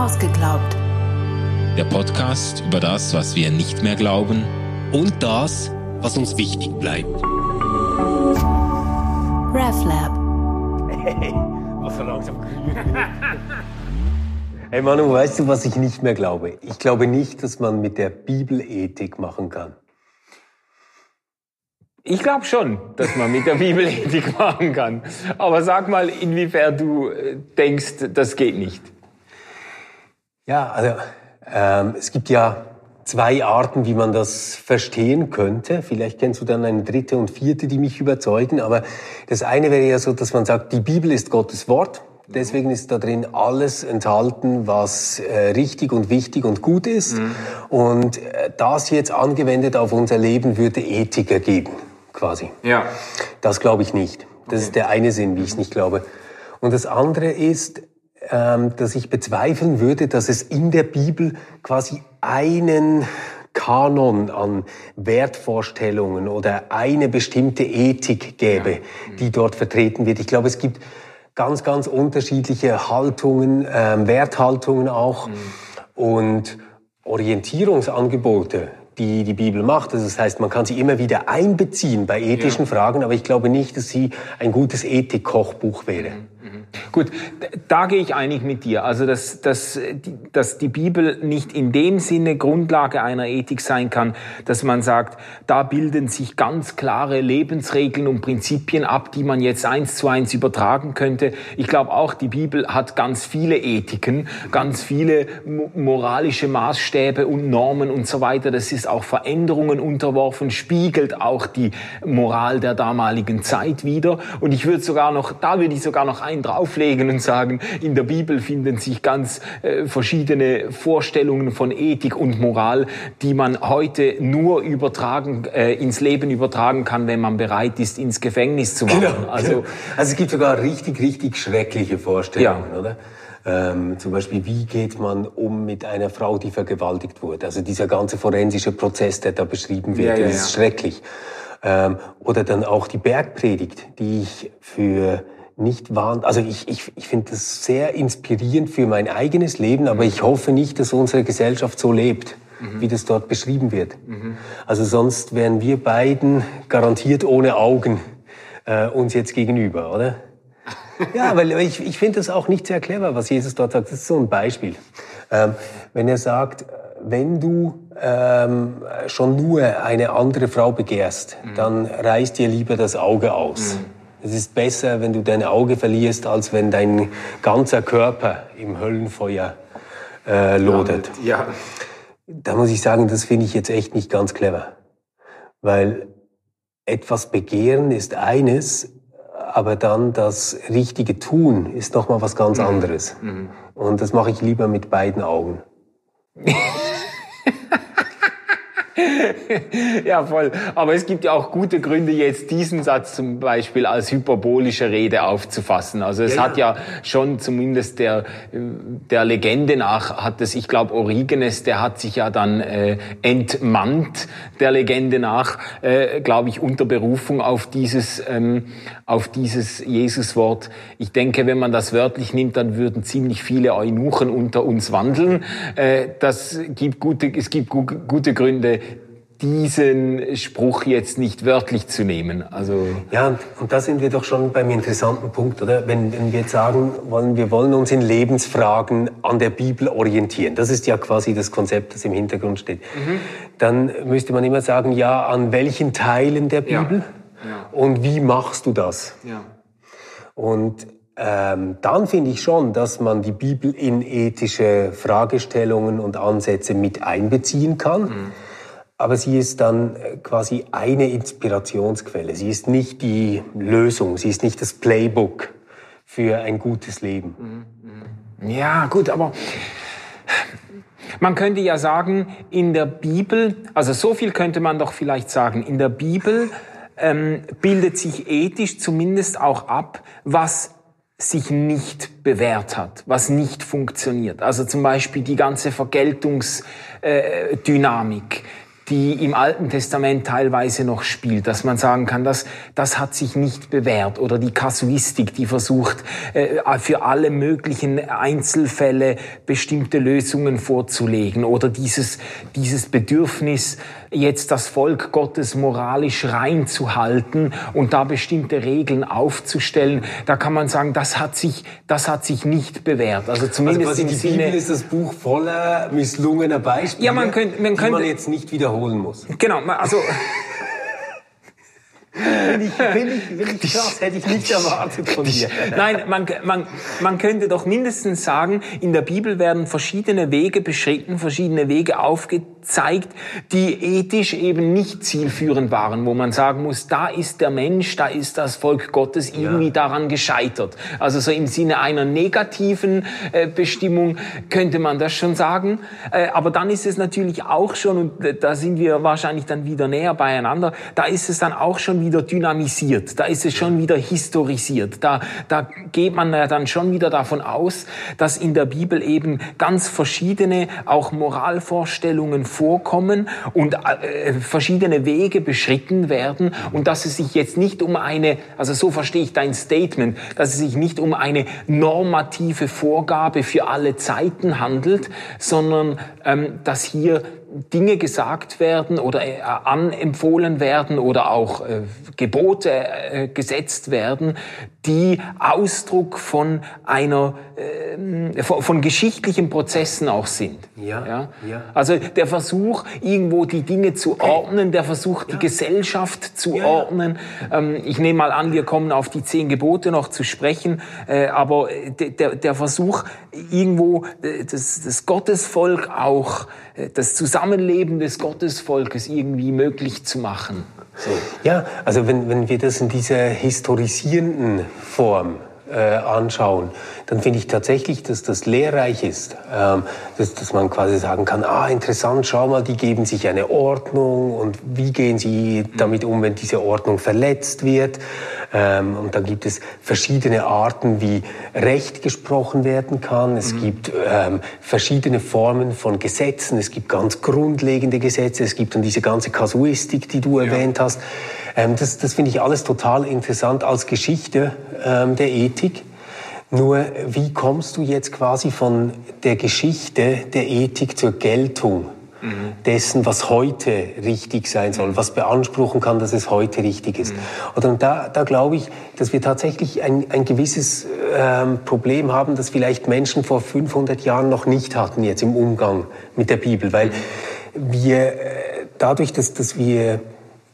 Ausgeglaubt. Der Podcast über das, was wir nicht mehr glauben und das, was uns wichtig bleibt. RefLab. Hey, also langsam. hey Manu, weißt du, was ich nicht mehr glaube? Ich glaube nicht, dass man mit der Bibel Ethik machen kann. Ich glaube schon, dass man mit der Bibel Ethik machen kann. Aber sag mal, inwiefern du äh, denkst, das geht nicht. Ja, also ähm, es gibt ja zwei Arten, wie man das verstehen könnte. Vielleicht kennst du dann eine dritte und vierte, die mich überzeugen. Aber das eine wäre ja so, dass man sagt, die Bibel ist Gottes Wort. Deswegen ist da drin alles enthalten, was äh, richtig und wichtig und gut ist. Mhm. Und äh, das jetzt angewendet auf unser Leben würde Ethik ergeben quasi. Ja. Das glaube ich nicht. Das okay. ist der eine Sinn, wie ich es nicht glaube. Und das andere ist, dass ich bezweifeln würde, dass es in der Bibel quasi einen Kanon an Wertvorstellungen oder eine bestimmte Ethik gäbe, ja. die dort vertreten wird. Ich glaube, es gibt ganz, ganz unterschiedliche Haltungen, ähm, Werthaltungen auch mhm. und Orientierungsangebote die die Bibel macht. Also das heißt, man kann sie immer wieder einbeziehen bei ethischen ja. Fragen, aber ich glaube nicht, dass sie ein gutes Ethik-Kochbuch wäre. Mhm. Gut, da gehe ich einig mit dir. Also, dass, dass, dass die Bibel nicht in dem Sinne Grundlage einer Ethik sein kann, dass man sagt, da bilden sich ganz klare Lebensregeln und Prinzipien ab, die man jetzt eins zu eins übertragen könnte. Ich glaube auch, die Bibel hat ganz viele Ethiken, ganz viele moralische Maßstäbe und Normen und so weiter. Das ist auch Veränderungen unterworfen, spiegelt auch die Moral der damaligen Zeit wieder. Und ich würde sogar noch, da würde ich sogar noch einen drauf auflegen und sagen, in der Bibel finden sich ganz äh, verschiedene Vorstellungen von Ethik und Moral, die man heute nur übertragen, äh, ins Leben übertragen kann, wenn man bereit ist, ins Gefängnis zu wandern. Genau, also, genau. also es gibt sogar richtig, richtig schreckliche Vorstellungen, ja. oder? Ähm, zum Beispiel, wie geht man um mit einer Frau, die vergewaltigt wurde? Also dieser ganze forensische Prozess, der da beschrieben wird, ja, ja, ist schrecklich. Ähm, oder dann auch die Bergpredigt, die ich für nicht wahr. Also ich, ich, ich finde das sehr inspirierend für mein eigenes Leben, aber ich hoffe nicht, dass unsere Gesellschaft so lebt, mhm. wie das dort beschrieben wird. Mhm. Also sonst wären wir beiden garantiert ohne Augen äh, uns jetzt gegenüber, oder? ja, weil ich, ich finde das auch nicht sehr clever, was Jesus dort sagt. Das ist so ein Beispiel. Ähm, wenn er sagt, wenn du ähm, schon nur eine andere Frau begehrst, mhm. dann reißt dir lieber das Auge aus. Es ist besser, wenn du dein Auge verlierst, als wenn dein ganzer Körper im Höllenfeuer äh, lodert. Ja. Da muss ich sagen, das finde ich jetzt echt nicht ganz clever. Weil etwas begehren ist eines, aber dann das richtige Tun ist noch mal was ganz mhm. anderes. Mhm. Und das mache ich lieber mit beiden Augen. ja, voll. Aber es gibt ja auch gute Gründe, jetzt diesen Satz zum Beispiel als hyperbolische Rede aufzufassen. Also es ja, hat ja schon zumindest der, der Legende nach, hat es, ich glaube, Origenes, der hat sich ja dann äh, entmannt, der Legende nach, äh, glaube ich, unter Berufung auf dieses, ähm, auf dieses Jesuswort. Ich denke, wenn man das wörtlich nimmt, dann würden ziemlich viele Eunuchen unter uns wandeln. Äh, das gibt gute, es gibt gute Gründe, diesen Spruch jetzt nicht wörtlich zu nehmen. Also ja, und da sind wir doch schon beim interessanten Punkt, oder? Wenn, wenn wir jetzt sagen wollen, wir wollen uns in Lebensfragen an der Bibel orientieren, das ist ja quasi das Konzept, das im Hintergrund steht, mhm. dann müsste man immer sagen, ja, an welchen Teilen der Bibel ja. Ja. und wie machst du das? Ja. Und ähm, dann finde ich schon, dass man die Bibel in ethische Fragestellungen und Ansätze mit einbeziehen kann. Mhm aber sie ist dann äh, quasi eine Inspirationsquelle. Sie ist nicht die Lösung, sie ist nicht das Playbook für ein gutes Leben. Mhm, mhm. Ja, gut, aber man könnte ja sagen, in der Bibel, also so viel könnte man doch vielleicht sagen, in der Bibel ähm, bildet sich ethisch zumindest auch ab, was sich nicht bewährt hat, was nicht funktioniert. Also zum Beispiel die ganze Vergeltungsdynamik, die im Alten Testament teilweise noch spielt, dass man sagen kann, dass das hat sich nicht bewährt oder die Kasuistik, die versucht äh, für alle möglichen Einzelfälle bestimmte Lösungen vorzulegen oder dieses dieses Bedürfnis jetzt das Volk Gottes moralisch reinzuhalten und da bestimmte Regeln aufzustellen, da kann man sagen, das hat sich, das hat sich nicht bewährt. Also zumindest also im die Sinne, Bibel ist das Buch voller misslungener Beispiele, Ja, man könnte- man die man könnte- jetzt nicht wiederholen muss. Genau, also Finde ich, finde ich, finde ich krass, hätte ich nicht erwartet von dir. Nein, man, man, man könnte doch mindestens sagen, in der Bibel werden verschiedene Wege beschritten, verschiedene Wege aufgezeigt, die ethisch eben nicht zielführend waren, wo man sagen muss, da ist der Mensch, da ist das Volk Gottes irgendwie daran gescheitert. Also so im Sinne einer negativen äh, Bestimmung könnte man das schon sagen. Äh, aber dann ist es natürlich auch schon, und äh, da sind wir wahrscheinlich dann wieder näher beieinander, da ist es dann auch schon wieder dynamisiert, da ist es schon wieder historisiert. Da, da geht man ja dann schon wieder davon aus, dass in der Bibel eben ganz verschiedene auch Moralvorstellungen vorkommen und äh, verschiedene Wege beschritten werden und dass es sich jetzt nicht um eine, also so verstehe ich dein Statement, dass es sich nicht um eine normative Vorgabe für alle Zeiten handelt, sondern ähm, dass hier Dinge gesagt werden oder äh, anempfohlen werden oder auch äh, Gebote äh, gesetzt werden, die Ausdruck von einer äh, von, von geschichtlichen Prozessen auch sind. Ja, ja. Also der Versuch, irgendwo die Dinge zu ordnen, der Versuch, die Gesellschaft zu ja. ordnen. Ähm, ich nehme mal an, wir kommen auf die zehn Gebote noch zu sprechen, aber der, der Versuch, irgendwo das, das Gottesvolk auch, das Zusammenleben des Gottesvolkes irgendwie möglich zu machen. So. Ja, also wenn, wenn wir das in dieser historisierenden Form äh, anschauen, dann finde ich tatsächlich, dass das lehrreich ist, ähm, dass, dass man quasi sagen kann, ah interessant, schau mal, die geben sich eine Ordnung und wie gehen sie damit um, wenn diese Ordnung verletzt wird. Ähm, und dann gibt es verschiedene Arten, wie Recht gesprochen werden kann. Es gibt ähm, verschiedene Formen von Gesetzen. Es gibt ganz grundlegende Gesetze. Es gibt dann diese ganze Kasuistik, die du erwähnt hast. Ähm, das das finde ich alles total interessant als Geschichte ähm, der Ethik. Nur wie kommst du jetzt quasi von der Geschichte der Ethik zur Geltung dessen, was heute richtig sein soll, was beanspruchen kann, dass es heute richtig ist? Oder und da, da glaube ich, dass wir tatsächlich ein, ein gewisses ähm, Problem haben, das vielleicht Menschen vor 500 Jahren noch nicht hatten jetzt im Umgang mit der Bibel, weil wir äh, dadurch, dass, dass wir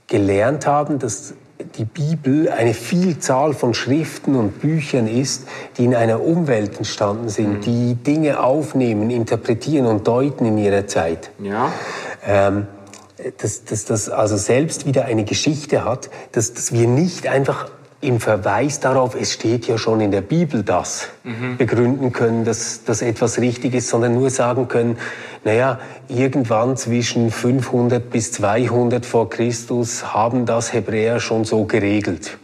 gelernt haben, dass die Bibel eine Vielzahl von Schriften und Büchern ist, die in einer Umwelt entstanden sind, die Dinge aufnehmen, interpretieren und deuten in ihrer Zeit. Ja. Ähm, dass, dass das also selbst wieder eine Geschichte hat, dass, dass wir nicht einfach im Verweis darauf, es steht ja schon in der Bibel das, begründen können, dass das etwas richtig ist, sondern nur sagen können, naja, irgendwann zwischen 500 bis 200 vor Christus haben das Hebräer schon so geregelt.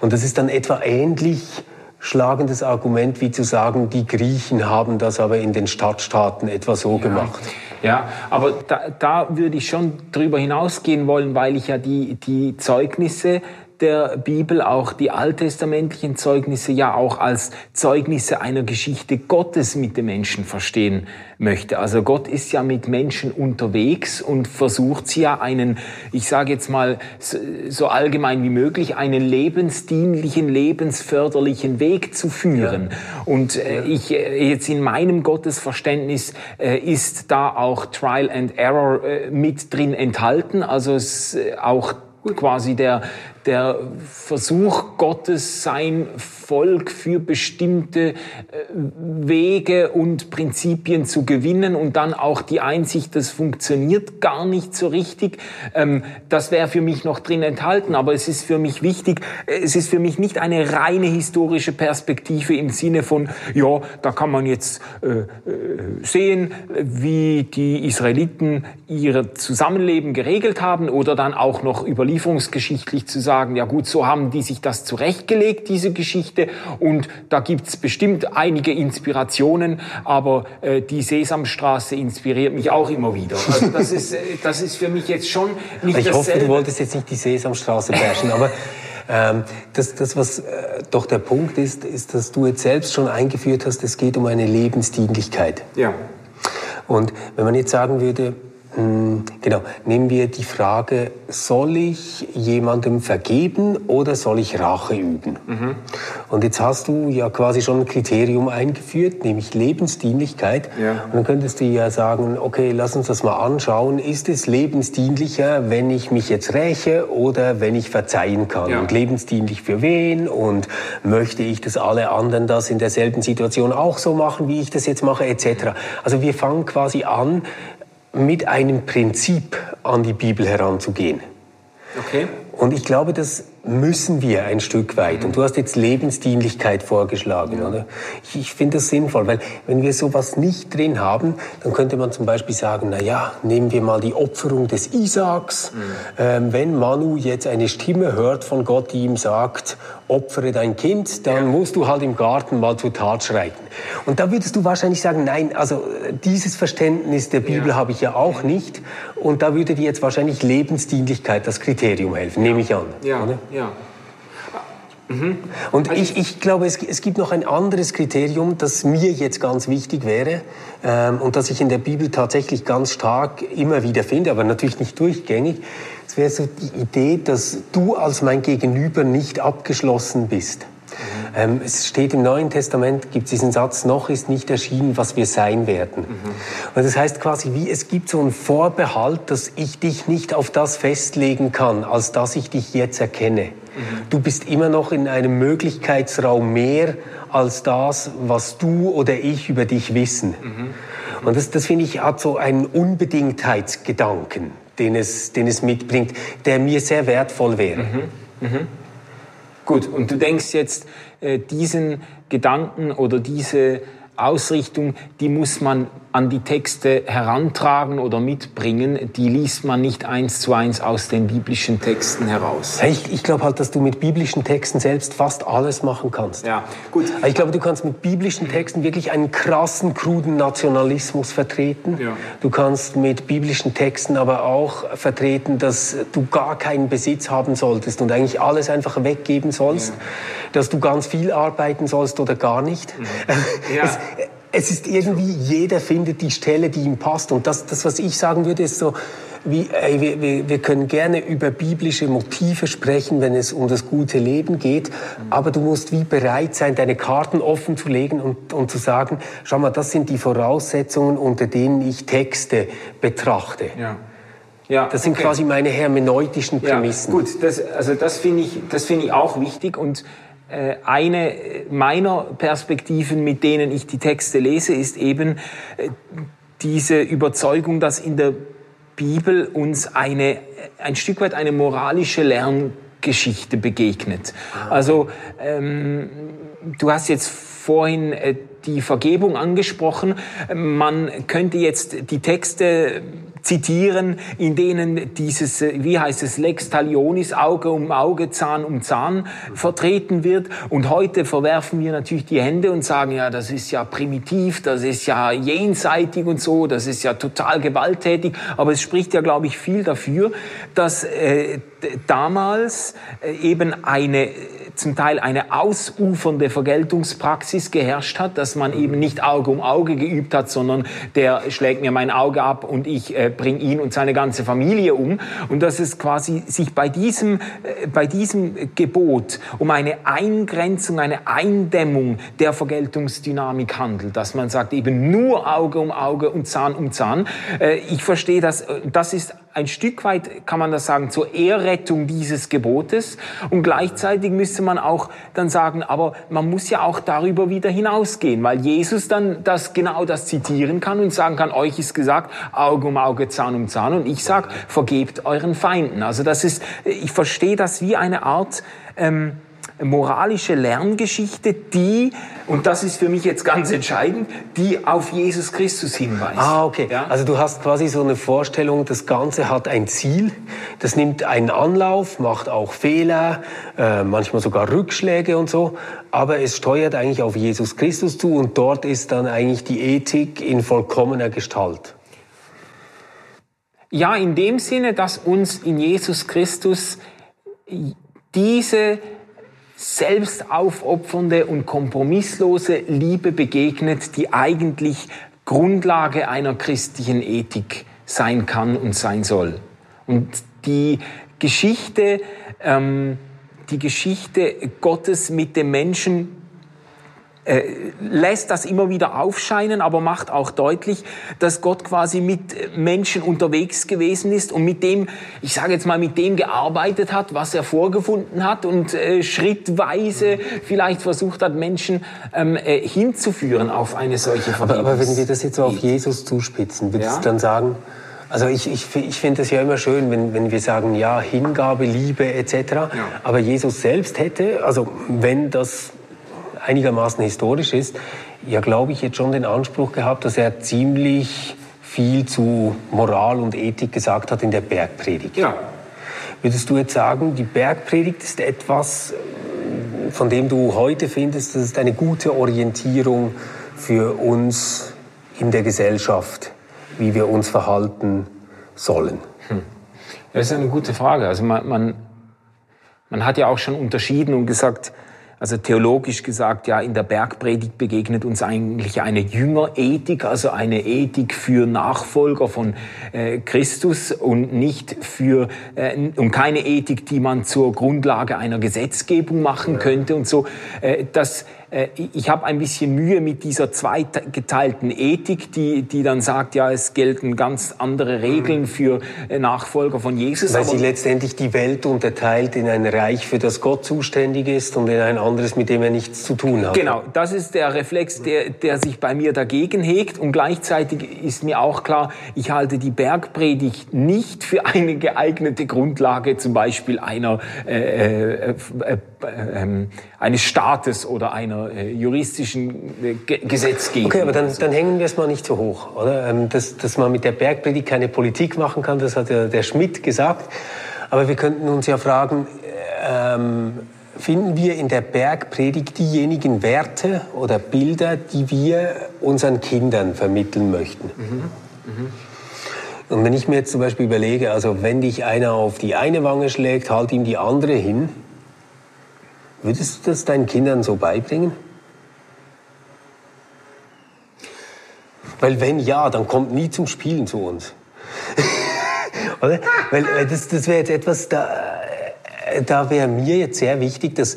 Und das ist dann etwa ähnlich schlagendes Argument wie zu sagen, die Griechen haben das aber in den Stadtstaaten etwa so gemacht. Ja, aber da, da würde ich schon drüber hinausgehen wollen, weil ich ja die, die Zeugnisse der Bibel, auch die alttestamentlichen Zeugnisse, ja auch als Zeugnisse einer Geschichte Gottes mit den Menschen verstehen möchte. Also Gott ist ja mit Menschen unterwegs und versucht sie ja einen, ich sage jetzt mal so, allgemein wie möglich, einen lebensdienlichen, lebensförderlichen Weg zu führen. Ja. Und äh, ich äh, jetzt in meinem Gottesverständnis äh, ist da auch Trial and Error äh, mit drin enthalten. Also es, äh, auch quasi der, der Versuch Gottes, sein Volk für bestimmte Wege und Prinzipien zu gewinnen und dann auch die Einsicht, das funktioniert gar nicht so richtig. Das wäre für mich noch drin enthalten, aber es ist für mich wichtig, es ist für mich nicht eine reine historische Perspektive im Sinne von, ja, da kann man jetzt sehen, wie die Israeliten ihr Zusammenleben geregelt haben oder dann auch noch überlieferungsgeschichtlich zu sagen, ja gut, so haben die sich das zurechtgelegt, diese Geschichte. Und da gibt's bestimmt einige Inspirationen, aber äh, die Sesamstraße inspiriert mich auch immer wieder. Also das ist, äh, das ist für mich jetzt schon nicht Ich dasselbe. hoffe, du wolltest jetzt nicht die Sesamstraße bashen, aber ähm, das, das, was äh, doch der Punkt ist, ist, dass du jetzt selbst schon eingeführt hast, es geht um eine Lebensdienlichkeit. Ja. Und wenn man jetzt sagen würde, Genau, nehmen wir die Frage, soll ich jemandem vergeben oder soll ich Rache üben? Mhm. Und jetzt hast du ja quasi schon ein Kriterium eingeführt, nämlich Lebensdienlichkeit. Ja. Und dann könntest du ja sagen, okay, lass uns das mal anschauen. Ist es lebensdienlicher, wenn ich mich jetzt räche oder wenn ich verzeihen kann? Ja. Und lebensdienlich für wen? Und möchte ich, dass alle anderen das in derselben Situation auch so machen, wie ich das jetzt mache, etc. Also wir fangen quasi an, mit einem Prinzip an die Bibel heranzugehen. Okay. Und ich glaube, das müssen wir ein Stück weit. Und du hast jetzt Lebensdienlichkeit vorgeschlagen, ja. oder? Ich, ich finde das sinnvoll, weil wenn wir sowas nicht drin haben, dann könnte man zum Beispiel sagen, na ja, nehmen wir mal die Opferung des Isaaks. Mhm. Ähm, wenn Manu jetzt eine Stimme hört von Gott, die ihm sagt, opfere dein Kind, dann ja. musst du halt im Garten mal zur Tat schreiten. Und da würdest du wahrscheinlich sagen, nein, also dieses Verständnis der Bibel ja. habe ich ja auch nicht. Und da würde dir jetzt wahrscheinlich Lebensdienlichkeit das Kriterium helfen, nehme ich an. Ja. Oder? Ja. Mhm. Und also ich, ich glaube, es, es, gibt noch ein anderes Kriterium, das mir jetzt ganz wichtig wäre ähm, und das ich in der Bibel tatsächlich ganz stark immer wieder finde, aber natürlich nicht durchgängig. Wäre so die Idee, dass du als mein Gegenüber nicht abgeschlossen bist. Mhm. Ähm, es steht im Neuen Testament, gibt es diesen Satz, noch ist nicht erschienen, was wir sein werden. Mhm. Und das heißt quasi, wie es gibt so einen Vorbehalt, dass ich dich nicht auf das festlegen kann, als dass ich dich jetzt erkenne. Du bist immer noch in einem Möglichkeitsraum mehr als das, was du oder ich über dich wissen. Mhm. Und das, das finde ich, hat so einen Unbedingtheitsgedanken, den es, den es mitbringt, der mir sehr wertvoll wäre. Mhm. Mhm. Gut, und du denkst jetzt, äh, diesen Gedanken oder diese Ausrichtung, die muss man an die Texte herantragen oder mitbringen, die liest man nicht eins zu eins aus den biblischen Texten heraus. Ich, ich glaube halt, dass du mit biblischen Texten selbst fast alles machen kannst. Ja, gut. Ich glaube, du kannst mit biblischen Texten wirklich einen krassen, kruden Nationalismus vertreten. Ja. Du kannst mit biblischen Texten aber auch vertreten, dass du gar keinen Besitz haben solltest und eigentlich alles einfach weggeben sollst, ja. dass du ganz viel arbeiten sollst oder gar nicht. Mhm. Ja. Es, es ist irgendwie, jeder findet die Stelle, die ihm passt. Und das, das was ich sagen würde, ist so, wie, ey, wir, wir können gerne über biblische Motive sprechen, wenn es um das gute Leben geht, aber du musst wie bereit sein, deine Karten offen zu legen und, und zu sagen, schau mal, das sind die Voraussetzungen, unter denen ich Texte betrachte. Ja. Ja, das sind okay. quasi meine hermeneutischen Prämissen. Ja, gut, das, also das finde ich, das finde ich auch wichtig und eine meiner Perspektiven, mit denen ich die Texte lese, ist eben äh, diese Überzeugung, dass in der Bibel uns eine, ein Stück weit eine moralische Lerngeschichte begegnet. Ah. Also ähm, du hast jetzt vorhin äh, die Vergebung angesprochen. Man könnte jetzt die Texte zitieren, in denen dieses, äh, wie heißt es, Lex Talionis, Auge um Auge, Zahn um Zahn vertreten wird. Und heute verwerfen wir natürlich die Hände und sagen, ja, das ist ja primitiv, das ist ja jenseitig und so, das ist ja total gewalttätig. Aber es spricht ja, glaube ich, viel dafür, dass äh, damals äh, eben eine zum Teil eine ausufernde Vergeltungspraxis geherrscht hat, dass man eben nicht Auge um Auge geübt hat, sondern der schlägt mir mein Auge ab und ich äh, bringe ihn und seine ganze Familie um. Und dass es quasi sich bei diesem, äh, bei diesem Gebot um eine Eingrenzung, eine Eindämmung der Vergeltungsdynamik handelt, dass man sagt eben nur Auge um Auge und Zahn um Zahn. Äh, ich verstehe das, äh, das ist ein Stück weit, kann man das sagen, zur Ehrrettung dieses Gebotes. Und gleichzeitig müsste man auch dann sagen, aber man muss ja auch darüber wieder hinausgehen, weil Jesus dann das genau das zitieren kann und sagen kann, euch ist gesagt, Auge um Auge, Zahn um Zahn. Und ich sage, vergebt euren Feinden. Also das ist, ich verstehe das wie eine Art, ähm, moralische Lerngeschichte, die, und das ist für mich jetzt ganz entscheidend, die auf Jesus Christus hinweist. Ah, okay. Ja? Also du hast quasi so eine Vorstellung, das Ganze hat ein Ziel, das nimmt einen Anlauf, macht auch Fehler, äh, manchmal sogar Rückschläge und so, aber es steuert eigentlich auf Jesus Christus zu und dort ist dann eigentlich die Ethik in vollkommener Gestalt. Ja, in dem Sinne, dass uns in Jesus Christus diese selbstaufopfernde und kompromisslose Liebe begegnet, die eigentlich Grundlage einer christlichen Ethik sein kann und sein soll. Und die Geschichte, ähm, die Geschichte Gottes mit dem Menschen äh, lässt das immer wieder aufscheinen, aber macht auch deutlich, dass Gott quasi mit Menschen unterwegs gewesen ist und mit dem, ich sage jetzt mal, mit dem gearbeitet hat, was er vorgefunden hat und äh, schrittweise vielleicht versucht hat, Menschen ähm, äh, hinzuführen auf eine solche Vergebens. Aber, aber wenn wir das jetzt so auf Jesus zuspitzen, würdest ja? du dann sagen, also ich, ich, ich finde es ja immer schön, wenn, wenn wir sagen, ja, Hingabe, Liebe etc. Ja. Aber Jesus selbst hätte, also wenn das einigermaßen historisch ist, ja, glaube ich, jetzt schon den Anspruch gehabt, dass er ziemlich viel zu Moral und Ethik gesagt hat in der Bergpredigt. Ja. Würdest du jetzt sagen, die Bergpredigt ist etwas, von dem du heute findest, das ist eine gute Orientierung für uns in der Gesellschaft, wie wir uns verhalten sollen? Hm. Das ist eine gute Frage. Also man, man, man hat ja auch schon unterschieden und gesagt, also theologisch gesagt, ja, in der Bergpredigt begegnet uns eigentlich eine Jüngerethik, also eine Ethik für Nachfolger von äh, Christus und nicht für äh, und keine Ethik, die man zur Grundlage einer Gesetzgebung machen könnte und so. Äh, das ich habe ein bisschen Mühe mit dieser zweigeteilten Ethik, die, die dann sagt, ja, es gelten ganz andere Regeln für äh, Nachfolger von Jesus. Weil sie letztendlich die Welt unterteilt in ein Reich, für das Gott zuständig ist und in ein anderes, mit dem er nichts zu tun hat. Genau, das ist der Reflex, der, der sich bei mir dagegen hegt. Und gleichzeitig ist mir auch klar, ich halte die Bergpredigt nicht für eine geeignete Grundlage, zum Beispiel einer, äh, äh, äh, äh, eines Staates oder einer äh, juristischen äh, Gesetzgebung. Okay, aber dann, dann hängen wir es mal nicht so hoch, oder? Ähm, dass, dass man mit der Bergpredigt keine Politik machen kann, das hat ja der Schmidt gesagt. Aber wir könnten uns ja fragen, ähm, finden wir in der Bergpredigt diejenigen Werte oder Bilder, die wir unseren Kindern vermitteln möchten? Mhm. Mhm. Und wenn ich mir jetzt zum Beispiel überlege, also wenn dich einer auf die eine Wange schlägt, halt ihm die andere hin, Würdest du das deinen Kindern so beibringen? Weil wenn ja, dann kommt nie zum Spielen zu uns. Oder? Weil das, das wäre jetzt etwas, da, da wäre mir jetzt sehr wichtig, dass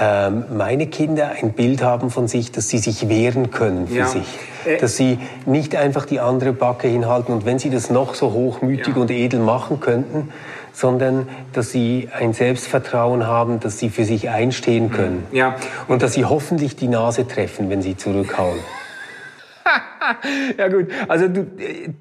ähm, meine Kinder ein Bild haben von sich, dass sie sich wehren können für ja. sich. Äh. Dass sie nicht einfach die andere Backe hinhalten und wenn sie das noch so hochmütig ja. und edel machen könnten, sondern dass sie ein Selbstvertrauen haben, dass sie für sich einstehen können. Ja. Und dass sie hoffentlich die Nase treffen, wenn sie zurückhauen. ja gut, also du,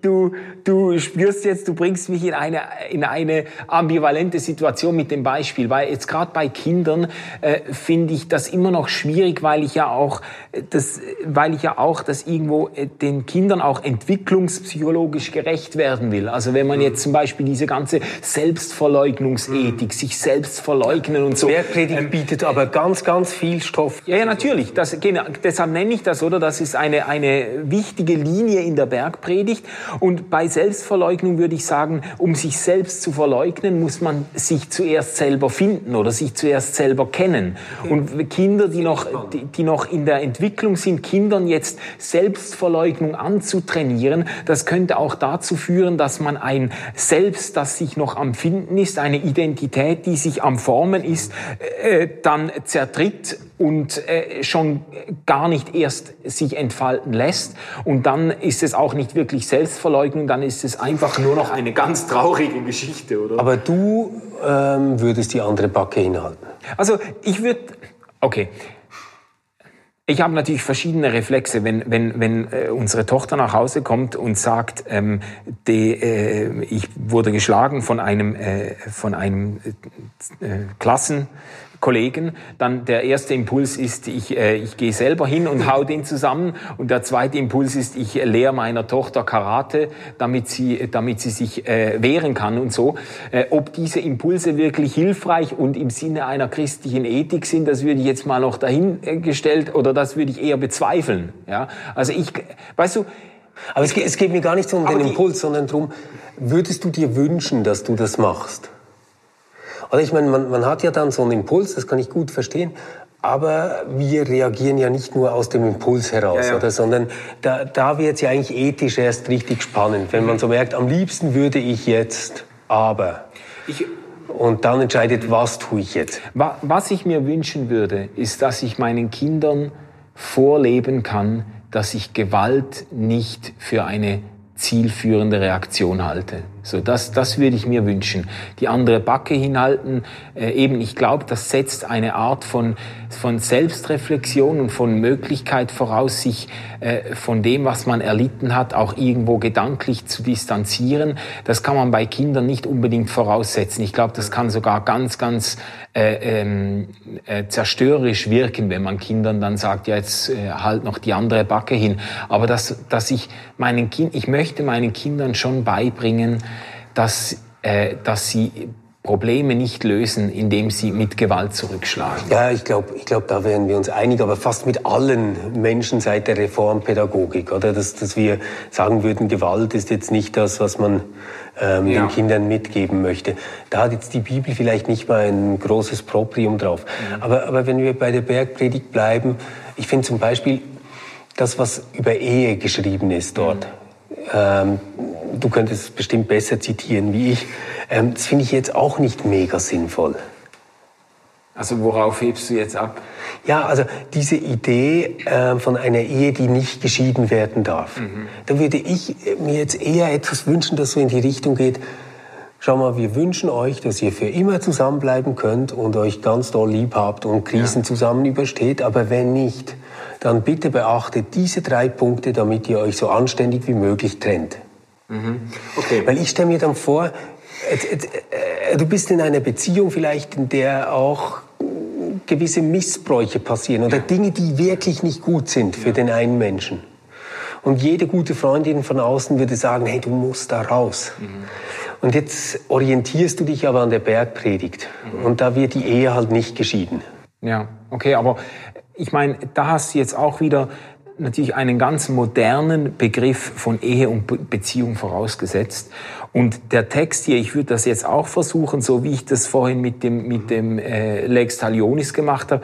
du, du spürst jetzt, du bringst mich in eine, in eine ambivalente Situation mit dem Beispiel, weil jetzt gerade bei Kindern äh, finde ich das immer noch schwierig, weil ich ja auch das, weil ich ja auch das irgendwo äh, den Kindern auch entwicklungspsychologisch gerecht werden will. Also wenn man jetzt zum Beispiel diese ganze Selbstverleugnungsethik, mhm. sich selbst verleugnen und so. Bergpredigt ähm, bietet aber ganz, ganz viel Stoff. Ja, ja natürlich. Das, genau, deshalb nenne ich das, oder? Das ist eine, eine wichtige wichtige Linie in der Bergpredigt. Und bei Selbstverleugnung würde ich sagen, um sich selbst zu verleugnen, muss man sich zuerst selber finden oder sich zuerst selber kennen. Und Kinder, die noch, die, die noch in der Entwicklung sind, Kindern jetzt Selbstverleugnung anzutrainieren, das könnte auch dazu führen, dass man ein Selbst, das sich noch am Finden ist, eine Identität, die sich am Formen ist, äh, dann zertritt und äh, schon gar nicht erst sich entfalten lässt. Und dann ist es auch nicht wirklich Selbstverleugnung, dann ist es einfach nur noch eine ganz traurige Geschichte, oder? Aber du ähm, würdest die andere Backe hinhalten. Also ich würde, okay. Ich habe natürlich verschiedene Reflexe, wenn, wenn, wenn äh, unsere Tochter nach Hause kommt und sagt, ähm, die, äh, ich wurde geschlagen von einem, äh, von einem äh, Klassen, Kollegen, dann der erste Impuls ist, ich, äh, ich gehe selber hin und hau den zusammen und der zweite Impuls ist, ich lehre meiner Tochter Karate, damit sie, damit sie sich äh, wehren kann und so. Äh, ob diese Impulse wirklich hilfreich und im Sinne einer christlichen Ethik sind, das würde ich jetzt mal noch dahingestellt oder das würde ich eher bezweifeln. Ja? Also ich, weißt du, aber es geht, es geht mir gar nicht so um den Impuls, sondern darum, würdest du dir wünschen, dass du das machst? Oder ich meine, man, man hat ja dann so einen Impuls, das kann ich gut verstehen, aber wir reagieren ja nicht nur aus dem Impuls heraus, ja, ja. Oder, sondern da, da wird es ja eigentlich ethisch erst richtig spannend, wenn man so merkt, am liebsten würde ich jetzt, aber. Ich und dann entscheidet, was tue ich jetzt. Was ich mir wünschen würde, ist, dass ich meinen Kindern vorleben kann, dass ich Gewalt nicht für eine zielführende Reaktion halte. So, das, das würde ich mir wünschen. Die andere Backe hinhalten, äh, eben, ich glaube, das setzt eine Art von, von Selbstreflexion und von Möglichkeit voraus, sich äh, von dem, was man erlitten hat, auch irgendwo gedanklich zu distanzieren. Das kann man bei Kindern nicht unbedingt voraussetzen. Ich glaube, das kann sogar ganz, ganz äh, ähm, äh, zerstörerisch wirken, wenn man Kindern dann sagt, ja, jetzt äh, halt noch die andere Backe hin. Aber dass, dass ich meinen Kind, ich möchte meinen Kindern schon beibringen, dass, äh, dass sie Probleme nicht lösen, indem sie mit Gewalt zurückschlagen. Ja, ich glaube, ich glaub, da wären wir uns einig, aber fast mit allen Menschen seit der Reformpädagogik, oder? Dass, dass wir sagen würden, Gewalt ist jetzt nicht das, was man ähm, ja. den Kindern mitgeben möchte. Da hat jetzt die Bibel vielleicht nicht mal ein großes Proprium drauf. Mhm. Aber, aber wenn wir bei der Bergpredigt bleiben, ich finde zum Beispiel das, was über Ehe geschrieben ist dort, mhm ähm, du könntest es bestimmt besser zitieren wie ich, ähm, das finde ich jetzt auch nicht mega sinnvoll. Also worauf hebst du jetzt ab? Ja, also diese Idee äh, von einer Ehe, die nicht geschieden werden darf. Mhm. Da würde ich mir jetzt eher etwas wünschen, das so in die Richtung geht, schau mal, wir wünschen euch, dass ihr für immer zusammenbleiben könnt und euch ganz doll lieb habt und Krisen ja. zusammen übersteht, aber wenn nicht, dann bitte beachtet diese drei Punkte, damit ihr euch so anständig wie möglich trennt. Mhm. Okay. Weil ich stelle mir dann vor, äh, du bist in einer Beziehung vielleicht, in der auch gewisse Missbräuche passieren oder Dinge, die wirklich nicht gut sind für ja. den einen Menschen. Und jede gute Freundin von außen würde sagen, hey, du musst da raus. Mhm. Und jetzt orientierst du dich aber an der Bergpredigt. Mhm. Und da wird die Ehe halt nicht geschieden. Ja, okay, aber ich meine, da hast du jetzt auch wieder natürlich einen ganz modernen Begriff von Ehe und Beziehung vorausgesetzt. Und der Text hier, ich würde das jetzt auch versuchen, so wie ich das vorhin mit dem, mit dem äh, Lex Talionis gemacht habe,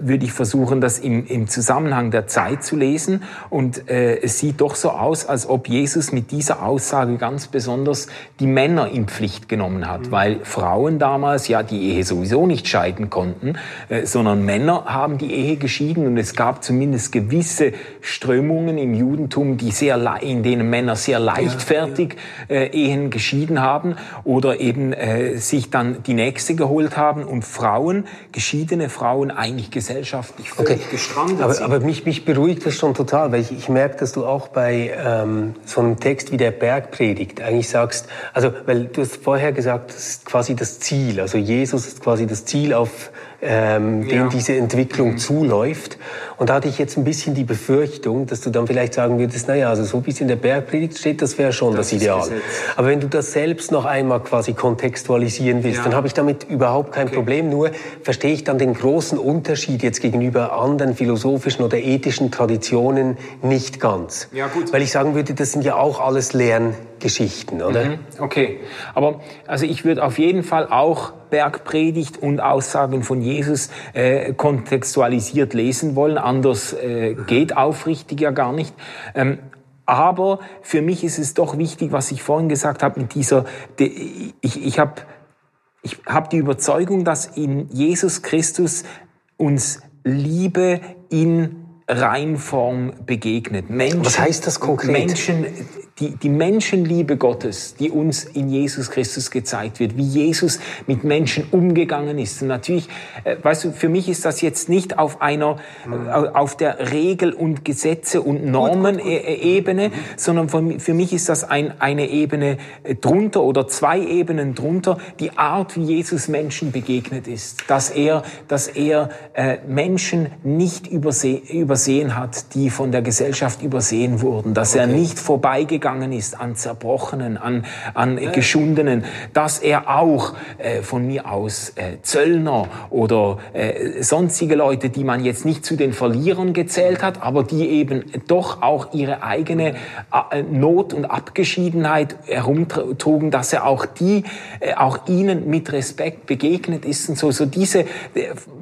würde ich versuchen, das im, im Zusammenhang der Zeit zu lesen. Und äh, es sieht doch so aus, als ob Jesus mit dieser Aussage ganz besonders die Männer in Pflicht genommen hat, mhm. weil Frauen damals ja die Ehe sowieso nicht scheiden konnten, äh, sondern Männer haben die Ehe geschieden und es gab zumindest gewisse Strömungen im Judentum, die sehr, in denen Männer sehr leichtfertig äh, Ehen geschieden haben oder eben äh, sich dann die nächste geholt haben und Frauen, geschiedene Frauen eigentlich gesellschaftlich völlig okay. gestrandet aber, sind. Aber mich, mich beruhigt das schon total, weil ich, ich merke, dass du auch bei ähm, so einem Text wie der Bergpredigt eigentlich sagst, also weil du hast vorher gesagt, das ist quasi das Ziel, also Jesus ist quasi das Ziel, auf ähm, ja. dem diese Entwicklung mhm. zuläuft. Und da hatte ich jetzt ein bisschen die Befürchtung, dass du dann vielleicht sagen würdest, naja, also so wie es in der Bergpredigt steht, das wäre schon das, das Ideal. Aber wenn du das selbst noch einmal quasi kontextualisieren willst, ja. dann habe ich damit überhaupt kein okay. Problem. Nur verstehe ich dann den großen Unterschied jetzt gegenüber anderen philosophischen oder ethischen Traditionen nicht ganz. Ja, gut. Weil ich sagen würde, das sind ja auch alles Lerngeschichten, oder? Mhm. Okay. Aber also ich würde auf jeden Fall auch Bergpredigt und Aussagen von Jesus äh, kontextualisiert lesen wollen. Anders äh, geht aufrichtig ja gar nicht. Ähm, aber für mich ist es doch wichtig, was ich vorhin gesagt habe, mit dieser, ich, ich habe ich hab die Überzeugung, dass in Jesus Christus uns Liebe in Reinform begegnet. Menschen, Was heißt das konkret? Menschen die, die Menschenliebe Gottes, die uns in Jesus Christus gezeigt wird, wie Jesus mit Menschen umgegangen ist. Und natürlich, äh, weißt du, für mich ist das jetzt nicht auf einer, äh, auf der Regel- und Gesetze- und Normen-Ebene, sondern für, für mich ist das ein, eine Ebene äh, drunter oder zwei Ebenen drunter, die Art, wie Jesus Menschen begegnet ist. Dass er, dass er äh, Menschen nicht überse übersehen hat, die von der Gesellschaft übersehen wurden, dass okay. er nicht vorbeigegangen gegangen ist an Zerbrochenen, an, an ja. Geschundenen, dass er auch äh, von mir aus äh, Zöllner oder äh, sonstige Leute, die man jetzt nicht zu den Verlierern gezählt hat, aber die eben doch auch ihre eigene äh, Not und Abgeschiedenheit herumtrugen, dass er auch die, äh, auch ihnen mit Respekt begegnet ist und so, so diese, äh,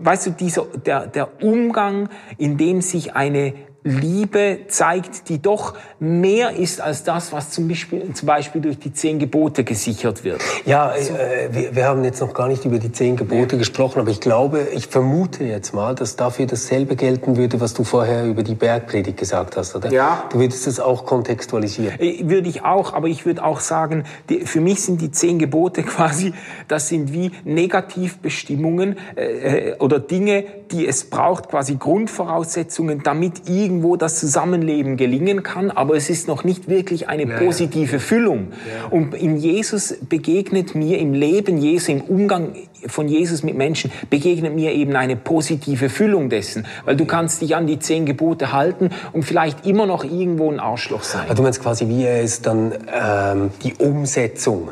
weißt du, dieser, der, der Umgang, in dem sich eine Liebe zeigt, die doch mehr ist als das, was zum Beispiel, zum Beispiel durch die zehn Gebote gesichert wird. Ja, äh, wir, wir, haben jetzt noch gar nicht über die zehn Gebote ja. gesprochen, aber ich glaube, ich vermute jetzt mal, dass dafür dasselbe gelten würde, was du vorher über die Bergpredigt gesagt hast, oder? Ja. Du würdest das auch kontextualisieren. Äh, würde ich auch, aber ich würde auch sagen, die, für mich sind die zehn Gebote quasi, das sind wie Negativbestimmungen äh, äh, oder Dinge, die es braucht, quasi Grundvoraussetzungen, damit irgendwie irgendwo das Zusammenleben gelingen kann, aber es ist noch nicht wirklich eine positive Füllung. Und in Jesus begegnet mir im Leben Jesu, im Umgang von Jesus mit Menschen, begegnet mir eben eine positive Füllung dessen. Weil du kannst dich an die zehn Gebote halten und vielleicht immer noch irgendwo ein Arschloch sein. Also du meinst quasi, wie er ist dann ähm, die Umsetzung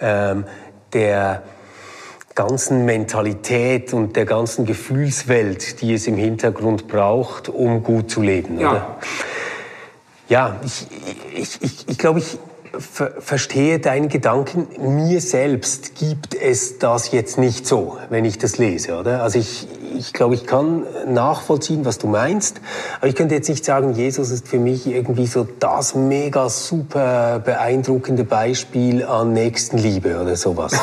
ähm, der ganzen Mentalität und der ganzen Gefühlswelt, die es im Hintergrund braucht, um gut zu leben. Ja, oder? ja ich, ich, ich, ich glaube, ich ver verstehe deinen Gedanken. Mir selbst gibt es das jetzt nicht so, wenn ich das lese. Oder? Also ich, ich glaube, ich kann nachvollziehen, was du meinst. Aber ich könnte jetzt nicht sagen, Jesus ist für mich irgendwie so das mega super beeindruckende Beispiel an Nächstenliebe oder sowas.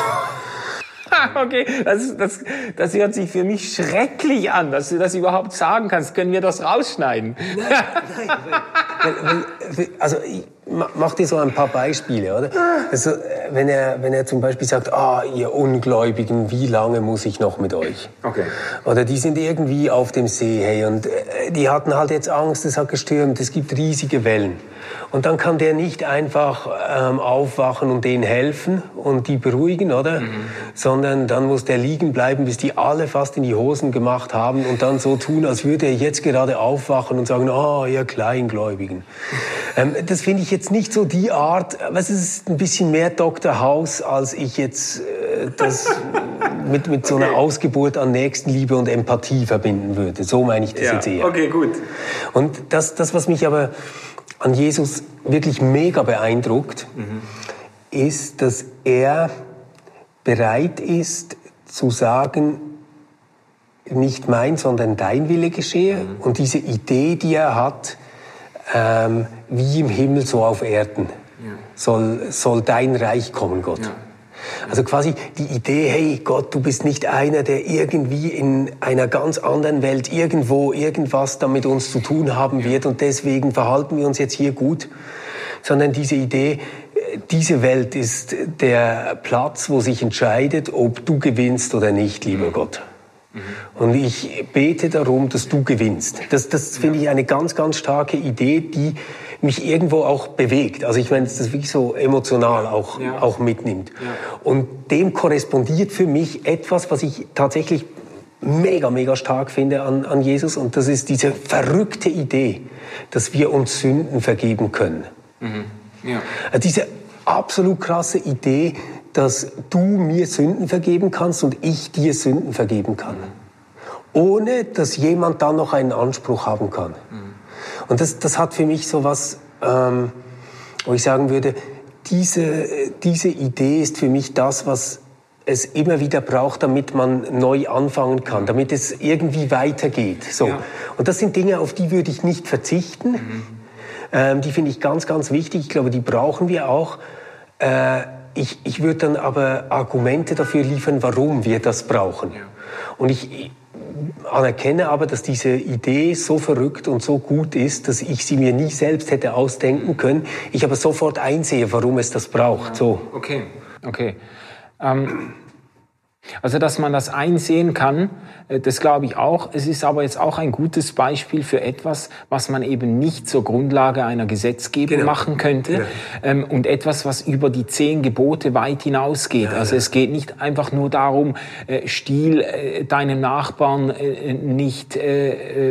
okay, das, das, das hört sich für mich schrecklich an, dass du das überhaupt sagen kannst. Können wir das rausschneiden? Nein, nein, weil, weil, also ich mach dir so ein paar Beispiele, oder? Also, wenn er, wenn er zum Beispiel sagt, ah, ihr Ungläubigen, wie lange muss ich noch mit euch? Okay. Oder die sind irgendwie auf dem See, hey, und äh, die hatten halt jetzt Angst, es hat gestürmt, es gibt riesige Wellen. Und dann kann der nicht einfach ähm, aufwachen und denen helfen und die beruhigen, oder? Mhm. Sondern dann muss der liegen bleiben, bis die alle fast in die Hosen gemacht haben und dann so tun, als würde er jetzt gerade aufwachen und sagen, ah, oh, ihr Kleingläubigen. Ähm, das finde ich jetzt nicht so die Art, was ist ein bisschen mehr Dr. House, als ich jetzt äh, das mit, mit so einer okay. Ausgeburt an Nächstenliebe und Empathie verbinden würde. So meine ich das ja. jetzt eher. Okay, gut. Und das, das, was mich aber an Jesus wirklich mega beeindruckt, mhm. ist, dass er bereit ist zu sagen, nicht mein, sondern dein Wille geschehe. Mhm. Und diese Idee, die er hat, ähm, wie im Himmel, so auf Erden, ja. soll, soll dein Reich kommen, Gott. Ja. Also quasi die Idee, hey Gott, du bist nicht einer, der irgendwie in einer ganz anderen Welt irgendwo irgendwas da mit uns zu tun haben wird und deswegen verhalten wir uns jetzt hier gut, sondern diese Idee, diese Welt ist der Platz, wo sich entscheidet, ob du gewinnst oder nicht, lieber Gott. Und ich bete darum, dass du gewinnst. Das, das finde ich eine ganz, ganz starke Idee, die mich irgendwo auch bewegt. Also ich meine, das wirklich so emotional auch, ja. auch mitnimmt. Ja. Und dem korrespondiert für mich etwas, was ich tatsächlich mega, mega stark finde an, an Jesus. Und das ist diese verrückte Idee, dass wir uns Sünden vergeben können. Mhm. Ja. Also diese absolut krasse Idee, dass du mir Sünden vergeben kannst und ich dir Sünden vergeben kann. Ohne dass jemand dann noch einen Anspruch haben kann. Und das, das hat für mich so was, ähm, wo ich sagen würde, diese, diese Idee ist für mich das, was es immer wieder braucht, damit man neu anfangen kann, damit es irgendwie weitergeht. So. Ja. Und das sind Dinge, auf die würde ich nicht verzichten. Mhm. Ähm, die finde ich ganz, ganz wichtig. Ich glaube, die brauchen wir auch. Äh, ich, ich würde dann aber Argumente dafür liefern, warum wir das brauchen. Ja. Und ich anerkenne aber, dass diese Idee so verrückt und so gut ist, dass ich sie mir nie selbst hätte ausdenken können. Ich aber sofort einsehe, warum es das braucht. So. Okay, okay. Ähm also, dass man das einsehen kann, das glaube ich auch. Es ist aber jetzt auch ein gutes Beispiel für etwas, was man eben nicht zur Grundlage einer Gesetzgebung genau. machen könnte ja. Ähm, und etwas, was über die zehn Gebote weit hinausgeht. Ja, also ja. es geht nicht einfach nur darum, äh, stiehl äh, deinem Nachbarn nicht,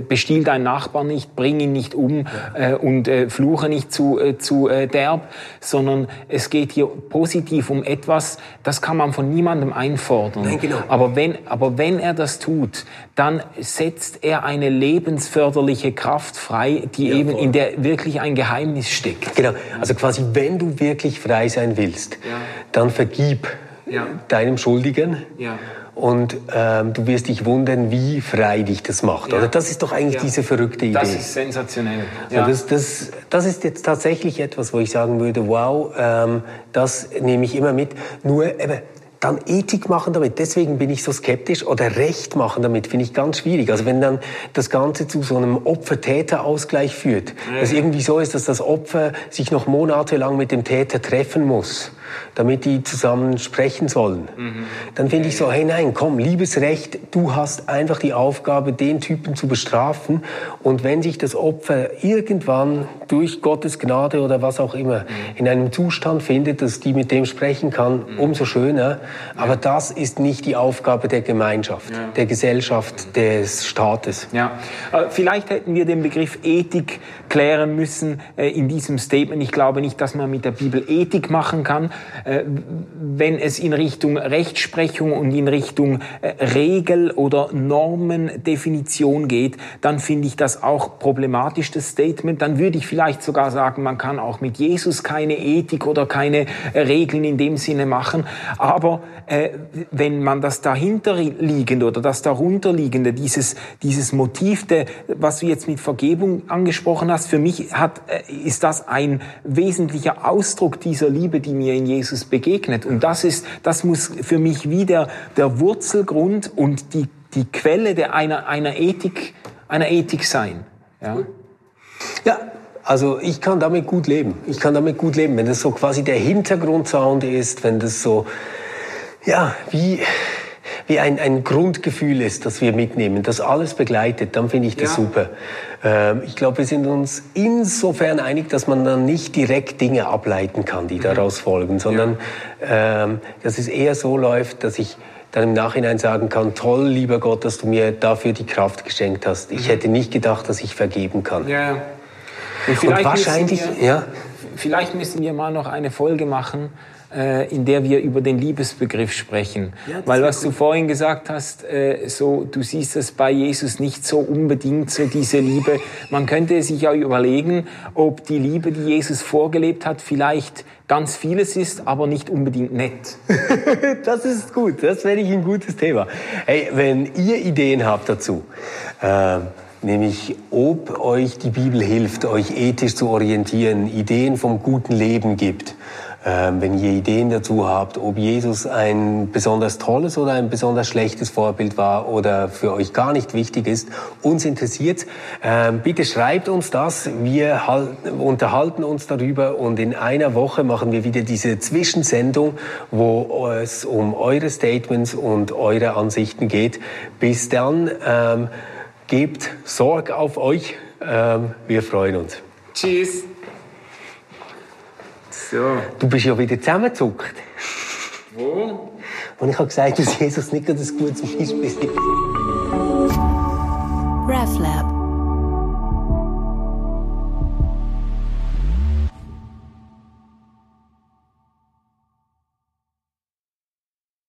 bestiehl deinen Nachbarn nicht, bring ihn nicht um und fluche nicht zu, zu derb, sondern es geht hier positiv um etwas, das kann man von niemandem einfordern. Nein, genau. aber, wenn, aber wenn er das tut, dann setzt er eine lebensförderliche Kraft frei, die ja, eben voll. in der wirklich ein Geheimnis steckt. Genau, also quasi, wenn du wirklich frei sein willst, ja. dann vergib ja. deinem Schuldigen. Und ähm, du wirst dich wundern, wie frei dich das macht. Oder das ist doch eigentlich diese verrückte Idee. Das ist sensationell. Ja. Das, das, das ist jetzt tatsächlich etwas, wo ich sagen würde, wow, ähm, das nehme ich immer mit. Nur eben, dann Ethik machen damit. Deswegen bin ich so skeptisch. Oder Recht machen damit finde ich ganz schwierig. Also wenn dann das Ganze zu so einem Opfer-Täter-Ausgleich führt, ja. dass irgendwie so ist, dass das Opfer sich noch monatelang mit dem Täter treffen muss damit die zusammen sprechen sollen. Mhm. Dann finde ich so, hey nein, komm, Liebesrecht, du hast einfach die Aufgabe, den Typen zu bestrafen. Und wenn sich das Opfer irgendwann durch Gottes Gnade oder was auch immer mhm. in einem Zustand findet, dass die mit dem sprechen kann, mhm. umso schöner. Aber das ist nicht die Aufgabe der Gemeinschaft, ja. der Gesellschaft, des Staates. Ja, äh, vielleicht hätten wir den Begriff Ethik klären müssen äh, in diesem Statement. Ich glaube nicht, dass man mit der Bibel Ethik machen kann, äh, wenn es in Richtung Rechtsprechung und in Richtung Regel- oder Normendefinition geht, dann finde ich das auch problematisch, das Statement. Dann würde ich vielleicht sogar sagen, man kann auch mit Jesus keine Ethik oder keine Regeln in dem Sinne machen. Aber äh, wenn man das dahinterliegende oder das darunterliegende, dieses, dieses Motiv, der, was du jetzt mit Vergebung angesprochen hast, für mich hat, ist das ein wesentlicher Ausdruck dieser Liebe, die mir in Jesus begegnet. Und das ist, das muss für mich wieder der Wurzelgrund und die, die Quelle der einer, einer Ethik, einer Ethik sein. Ja? ja, also ich kann damit gut leben. Ich kann damit gut leben, wenn das so quasi der Hintergrundsound ist, wenn das so, ja, wie, wie ein, ein Grundgefühl ist, das wir mitnehmen, das alles begleitet, dann finde ich das ja. super. Ähm, ich glaube, wir sind uns insofern einig, dass man dann nicht direkt Dinge ableiten kann, die mhm. daraus folgen, sondern ja. ähm, dass es eher so läuft, dass ich dann im Nachhinein sagen kann, toll, lieber Gott, dass du mir dafür die Kraft geschenkt hast. Ich mhm. hätte nicht gedacht, dass ich vergeben kann. Ja. Und, Und wahrscheinlich, wir, ja. Vielleicht müssen wir mal noch eine Folge machen, äh, in der wir über den Liebesbegriff sprechen. Ja, Weil was du vorhin gesagt hast, äh, so du siehst das bei Jesus nicht so unbedingt so diese Liebe. Man könnte sich ja überlegen, ob die Liebe, die Jesus vorgelebt hat, vielleicht ganz vieles ist, aber nicht unbedingt nett. das ist gut, das wäre ich ein gutes Thema. Hey, wenn ihr Ideen habt dazu, äh, nämlich ob euch die Bibel hilft, euch ethisch zu orientieren, Ideen vom guten Leben gibt, wenn ihr Ideen dazu habt, ob Jesus ein besonders tolles oder ein besonders schlechtes Vorbild war oder für euch gar nicht wichtig ist, uns interessiert, ähm, bitte schreibt uns das. Wir unterhalten uns darüber und in einer Woche machen wir wieder diese Zwischensendung, wo es um eure Statements und eure Ansichten geht. Bis dann, ähm, gebt Sorg auf euch. Ähm, wir freuen uns. Tschüss. So. Du bist ja wieder zusammengezuckt. Wo? Und ich habe gesagt, dass Jesus nicht gerade ein gutes Beispiel ist. RefLab.